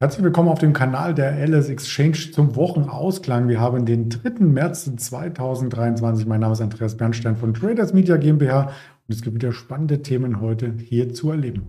Herzlich willkommen auf dem Kanal der LS Exchange zum Wochenausklang. Wir haben den 3. März 2023. Mein Name ist Andreas Bernstein von Traders Media GmbH und es gibt wieder spannende Themen heute hier zu erleben.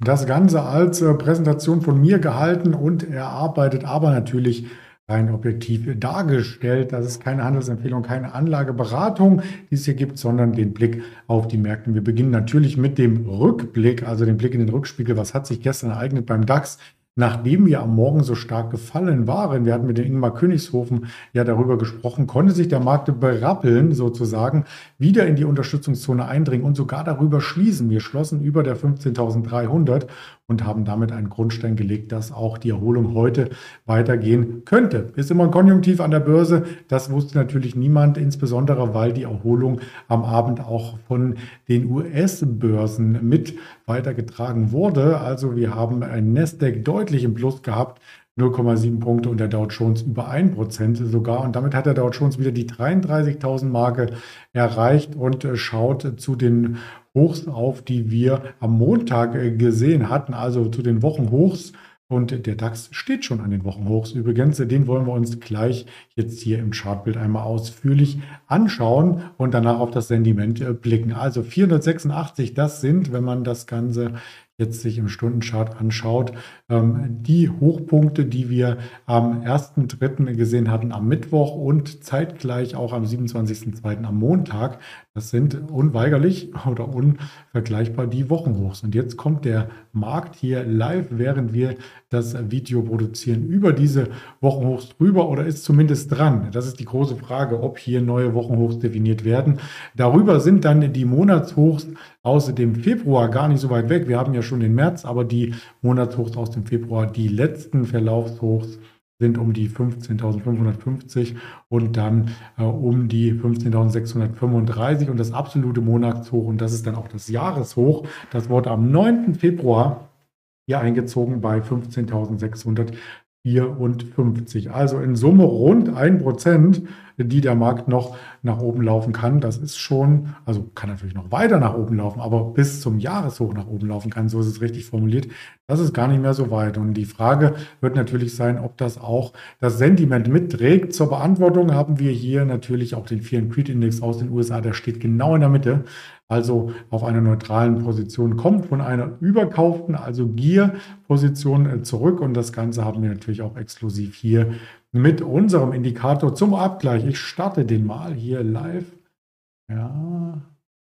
Das Ganze als äh, Präsentation von mir gehalten und erarbeitet, aber natürlich rein objektiv dargestellt. Das ist keine Handelsempfehlung, keine Anlageberatung, die es hier gibt, sondern den Blick auf die Märkte. Wir beginnen natürlich mit dem Rückblick, also den Blick in den Rückspiegel. Was hat sich gestern ereignet beim DAX? nachdem wir am Morgen so stark gefallen waren, wir hatten mit dem Ingmar Königshofen ja darüber gesprochen, konnte sich der Markt berappeln, sozusagen, wieder in die Unterstützungszone eindringen und sogar darüber schließen. Wir schlossen über der 15.300 und haben damit einen Grundstein gelegt, dass auch die Erholung heute weitergehen könnte. Ist immer ein Konjunktiv an der Börse. Das wusste natürlich niemand, insbesondere weil die Erholung am Abend auch von den US-Börsen mit weitergetragen wurde. Also wir haben ein Nasdaq deutlich im Plus gehabt. 0,7 Punkte und der Dow Jones über 1% sogar. Und damit hat der Dow Jones wieder die 33.000 Marke erreicht und schaut zu den Hochs auf, die wir am Montag gesehen hatten, also zu den Wochenhochs. Und der DAX steht schon an den Wochenhochs übrigens. Den wollen wir uns gleich jetzt hier im Chartbild einmal ausführlich anschauen und danach auf das Sentiment äh, blicken. Also 486, das sind, wenn man das Ganze jetzt sich im Stundenchart anschaut, ähm, die Hochpunkte, die wir am 1.3. gesehen hatten am Mittwoch und zeitgleich auch am 27.2. am Montag, das sind unweigerlich oder unvergleichbar die Wochenhochs. Und jetzt kommt der Markt hier live, während wir das Video produzieren, über diese Wochenhochs drüber oder ist zumindest dran? Das ist die große Frage, ob hier neue Wochenhochs definiert werden. Darüber sind dann die Monatshochs aus dem Februar gar nicht so weit weg. Wir haben ja schon den März, aber die Monatshochs aus dem Februar, die letzten Verlaufshochs sind um die 15.550 und dann äh, um die 15.635 und das absolute Monatshoch und das ist dann auch das Jahreshoch. Das wurde am 9. Februar hier eingezogen bei 15.600 54. Also in Summe rund ein Prozent, die der Markt noch nach oben laufen kann. Das ist schon, also kann natürlich noch weiter nach oben laufen, aber bis zum Jahreshoch nach oben laufen kann, so ist es richtig formuliert. Das ist gar nicht mehr so weit. Und die Frage wird natürlich sein, ob das auch das Sentiment mitträgt. Zur Beantwortung haben wir hier natürlich auch den Fear and Creed Index aus den USA. Der steht genau in der Mitte also auf einer neutralen Position, kommt von einer überkauften, also Gier-Position äh, zurück. Und das Ganze haben wir natürlich auch exklusiv hier mit unserem Indikator zum Abgleich. Ich starte den mal hier live. Ja,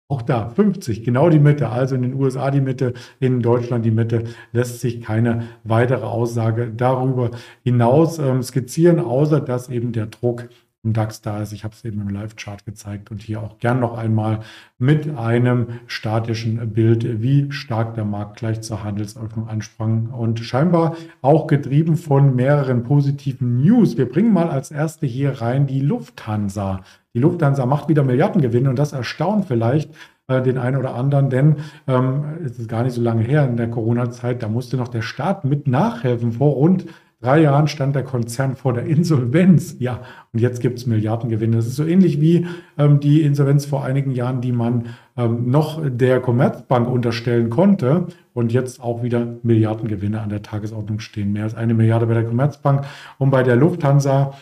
auch da 50, genau die Mitte, also in den USA die Mitte, in Deutschland die Mitte, lässt sich keine weitere Aussage darüber hinaus ähm, skizzieren, außer dass eben der Druck im DAX da ist. Ich habe es eben im Live-Chart gezeigt und hier auch gern noch einmal mit einem statischen Bild, wie stark der Markt gleich zur Handelsöffnung ansprang und scheinbar auch getrieben von mehreren positiven News. Wir bringen mal als erste hier rein die Lufthansa. Die Lufthansa macht wieder Milliardengewinne und das erstaunt vielleicht äh, den einen oder anderen, denn ähm, es ist gar nicht so lange her in der Corona-Zeit, da musste noch der Staat mit nachhelfen vor rund drei Jahren stand der Konzern vor der Insolvenz. Ja, und jetzt gibt es Milliardengewinne. Das ist so ähnlich wie ähm, die Insolvenz vor einigen Jahren, die man ähm, noch der Commerzbank unterstellen konnte und jetzt auch wieder Milliardengewinne an der Tagesordnung stehen. Mehr als eine Milliarde bei der Commerzbank und bei der Lufthansa.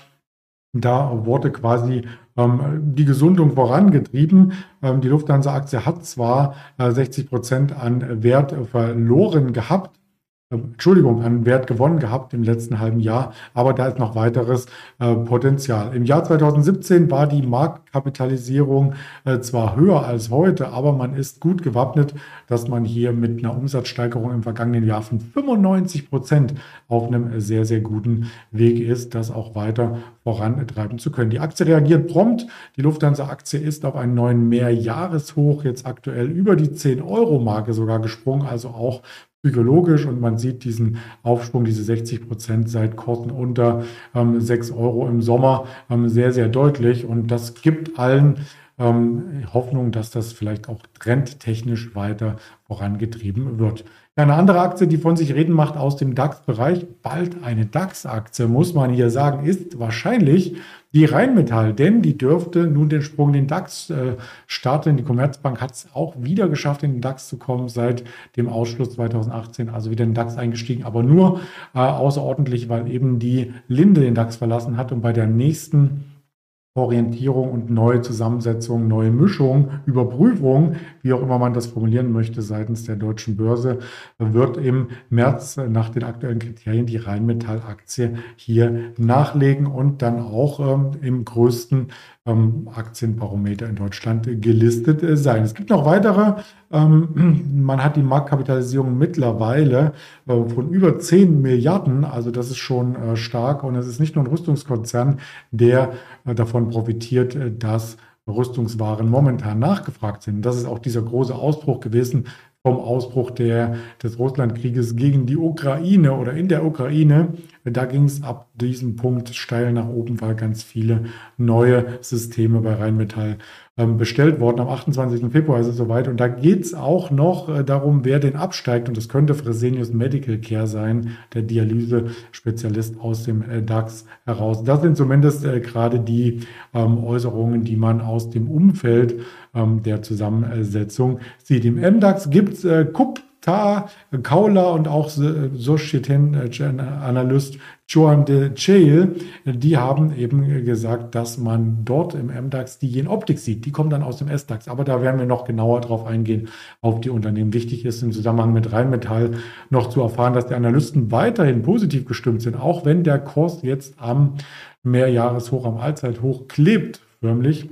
Da wurde quasi ähm, die Gesundung vorangetrieben. Ähm, die Lufthansa-Aktie hat zwar äh, 60 Prozent an Wert verloren gehabt, Entschuldigung, an Wert gewonnen gehabt im letzten halben Jahr, aber da ist noch weiteres äh, Potenzial. Im Jahr 2017 war die Marktkapitalisierung äh, zwar höher als heute, aber man ist gut gewappnet, dass man hier mit einer Umsatzsteigerung im vergangenen Jahr von 95 Prozent auf einem sehr, sehr guten Weg ist, das auch weiter vorantreiben zu können. Die Aktie reagiert prompt. Die Lufthansa-Aktie ist auf einen neuen Mehrjahreshoch jetzt aktuell über die 10-Euro-Marke sogar gesprungen, also auch psychologisch und man sieht diesen Aufschwung, diese 60 Prozent seit Kosten unter ähm, 6 Euro im Sommer ähm, sehr, sehr deutlich und das gibt allen ähm, Hoffnung, dass das vielleicht auch trendtechnisch weiter vorangetrieben wird. Eine andere Aktie, die von sich reden macht aus dem DAX-Bereich, bald eine DAX-Aktie, muss man hier sagen, ist wahrscheinlich die Rheinmetall, denn die dürfte nun den Sprung in den DAX äh, starten. Die Commerzbank hat es auch wieder geschafft, in den DAX zu kommen seit dem Ausschluss 2018, also wieder in den DAX eingestiegen, aber nur äh, außerordentlich, weil eben die Linde den DAX verlassen hat und bei der nächsten Orientierung und neue Zusammensetzung, neue Mischung, Überprüfung, wie auch immer man das formulieren möchte, seitens der deutschen Börse, wird im März nach den aktuellen Kriterien die Rheinmetall-Aktie hier nachlegen und dann auch ähm, im größten ähm, Aktienbarometer in Deutschland gelistet äh, sein. Es gibt noch weitere. Ähm, man hat die Marktkapitalisierung mittlerweile äh, von über 10 Milliarden, also das ist schon äh, stark und es ist nicht nur ein Rüstungskonzern, der davon profitiert, dass Rüstungswaren momentan nachgefragt sind. Das ist auch dieser große Ausbruch gewesen vom Ausbruch der, des Russlandkrieges gegen die Ukraine oder in der Ukraine. Da ging es ab diesem Punkt steil nach oben, weil ganz viele neue Systeme bei Rheinmetall ähm, bestellt worden. Am 28. Februar ist es soweit. Und da geht es auch noch äh, darum, wer den absteigt. Und das könnte Fresenius Medical Care sein, der Dialyse-Spezialist aus dem äh, DAX heraus. Das sind zumindest äh, gerade die ähm, Äußerungen, die man aus dem Umfeld ähm, der Zusammensetzung sieht. Im MDAX gibt es äh, Ta, Kaula und auch Societen-Analyst Joan de Chail, die haben eben gesagt, dass man dort im MDAX die Jenoptik sieht. Die kommen dann aus dem SDAX. Aber da werden wir noch genauer drauf eingehen, auf die Unternehmen. Wichtig ist im Zusammenhang mit Rheinmetall noch zu erfahren, dass die Analysten weiterhin positiv gestimmt sind, auch wenn der Kurs jetzt am Mehrjahreshoch, am Allzeithoch klebt, förmlich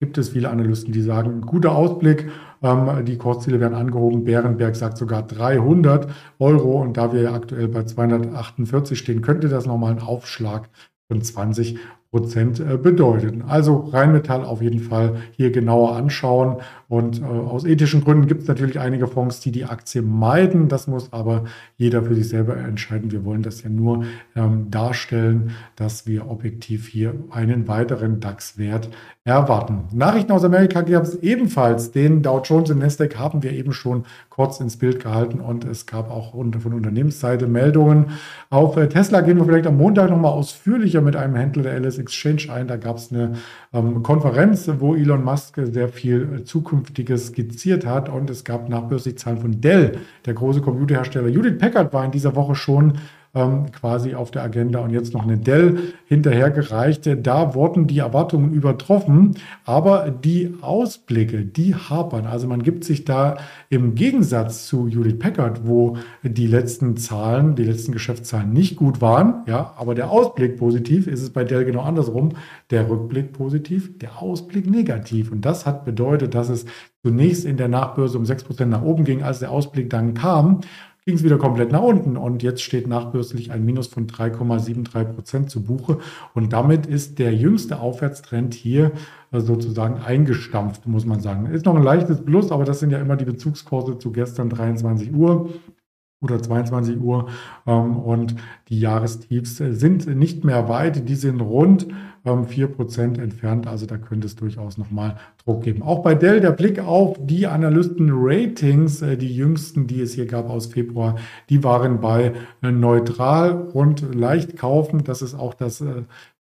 gibt es viele Analysten, die sagen, guter Ausblick, ähm, die Kursziele werden angehoben. Bärenberg sagt sogar 300 Euro und da wir aktuell bei 248 stehen, könnte das nochmal ein Aufschlag von 20 Prozent äh, bedeuten. Also Rheinmetall auf jeden Fall hier genauer anschauen. Und äh, aus ethischen Gründen gibt es natürlich einige Fonds, die die Aktie meiden. Das muss aber jeder für sich selber entscheiden. Wir wollen das ja nur ähm, darstellen, dass wir objektiv hier einen weiteren DAX-Wert erwarten. Nachrichten aus Amerika gab es ebenfalls. Den Dow Jones und Nasdaq haben wir eben schon kurz ins Bild gehalten und es gab auch von Unternehmensseite Meldungen. Auf äh, Tesla gehen wir vielleicht am Montag nochmal ausführlicher mit einem Händler der LS Exchange ein. Da gab es eine ähm, Konferenz, wo Elon Musk sehr viel Zukünftiges skizziert hat und es gab nachbörslich Zahlen von Dell, der große Computerhersteller. Judith Packard war in dieser Woche schon ähm, quasi auf der Agenda und jetzt noch eine Dell hinterhergereicht. Da wurden die Erwartungen übertroffen, aber die Ausblicke, die hapern. Also man gibt sich da im Gegensatz zu Judith Packard, wo die letzten Zahlen, die letzten Geschäftszahlen nicht gut waren, ja, aber der Ausblick positiv, ist es bei Dell genau andersrum. Der Rückblick positiv, der Ausblick negativ. Und das hat bedeutet, dass es zunächst in der Nachbörse um 6% nach oben ging, als der Ausblick dann kam ging es wieder komplett nach unten. Und jetzt steht nachbörslich ein Minus von 3,73 Prozent zu Buche. Und damit ist der jüngste Aufwärtstrend hier äh, sozusagen eingestampft, muss man sagen. Ist noch ein leichtes Plus, aber das sind ja immer die Bezugskurse zu gestern 23 Uhr oder 22 Uhr ähm, und die Jahrestiefs sind nicht mehr weit, die sind rund ähm, 4% entfernt, also da könnte es durchaus nochmal Druck geben. Auch bei Dell der Blick auf die Analysten-Ratings, äh, die jüngsten, die es hier gab aus Februar, die waren bei äh, neutral und leicht kaufen. Das ist auch das äh,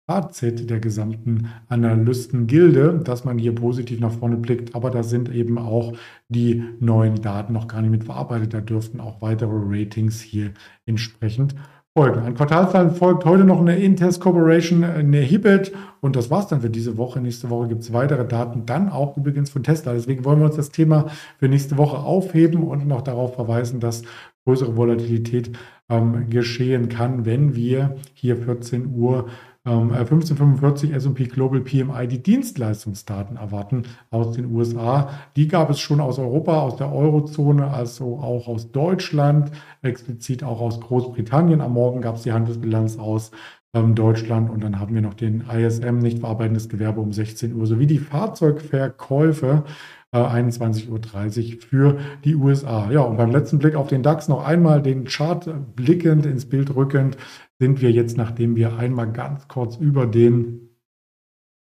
Fazit der gesamten Analystengilde, dass man hier positiv nach vorne blickt. Aber da sind eben auch die neuen Daten noch gar nicht mit verarbeitet. Da dürften auch weitere Ratings hier entsprechend folgen. An Quartalszahlen folgt heute noch eine Intest Corporation, eine Hibet und das war's dann für diese Woche. Nächste Woche gibt es weitere Daten, dann auch übrigens von Tesla. Deswegen wollen wir uns das Thema für nächste Woche aufheben und noch darauf verweisen, dass größere Volatilität ähm, geschehen kann, wenn wir hier 14 Uhr 1545 S&P Global PMI die Dienstleistungsdaten erwarten aus den USA. Die gab es schon aus Europa, aus der Eurozone, also auch aus Deutschland, explizit auch aus Großbritannien. Am Morgen gab es die Handelsbilanz aus ähm, Deutschland und dann haben wir noch den ISM, nicht verarbeitendes Gewerbe um 16 Uhr, sowie die Fahrzeugverkäufe 21.30 Uhr für die USA. Ja, und beim letzten Blick auf den DAX noch einmal den Chart blickend, ins Bild rückend sind wir jetzt, nachdem wir einmal ganz kurz über den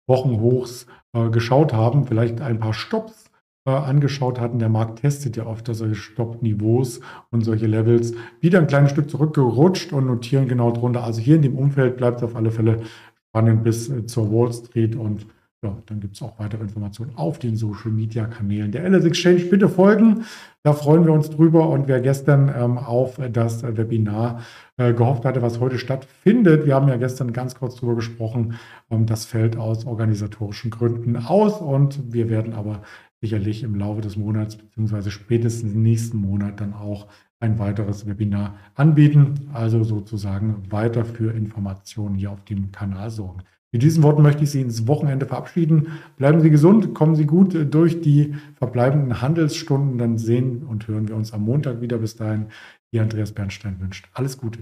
Wochenhochs äh, geschaut haben, vielleicht ein paar Stops äh, angeschaut hatten. Der Markt testet ja oft solche Stoppniveaus und solche Levels. Wieder ein kleines Stück zurückgerutscht und notieren genau drunter. Also hier in dem Umfeld bleibt es auf alle Fälle spannend bis äh, zur Wall Street und ja, dann gibt es auch weitere Informationen auf den Social Media Kanälen der LS Exchange. Bitte folgen, da freuen wir uns drüber. Und wer gestern ähm, auf das Webinar äh, gehofft hatte, was heute stattfindet, wir haben ja gestern ganz kurz drüber gesprochen, ähm, das fällt aus organisatorischen Gründen aus und wir werden aber sicherlich im Laufe des Monats beziehungsweise spätestens nächsten Monat dann auch ein weiteres Webinar anbieten. Also sozusagen weiter für Informationen hier auf dem Kanal sorgen. Mit diesen Worten möchte ich Sie ins Wochenende verabschieden. Bleiben Sie gesund, kommen Sie gut durch die verbleibenden Handelsstunden. Dann sehen und hören wir uns am Montag wieder. Bis dahin, Ihr Andreas Bernstein wünscht alles Gute.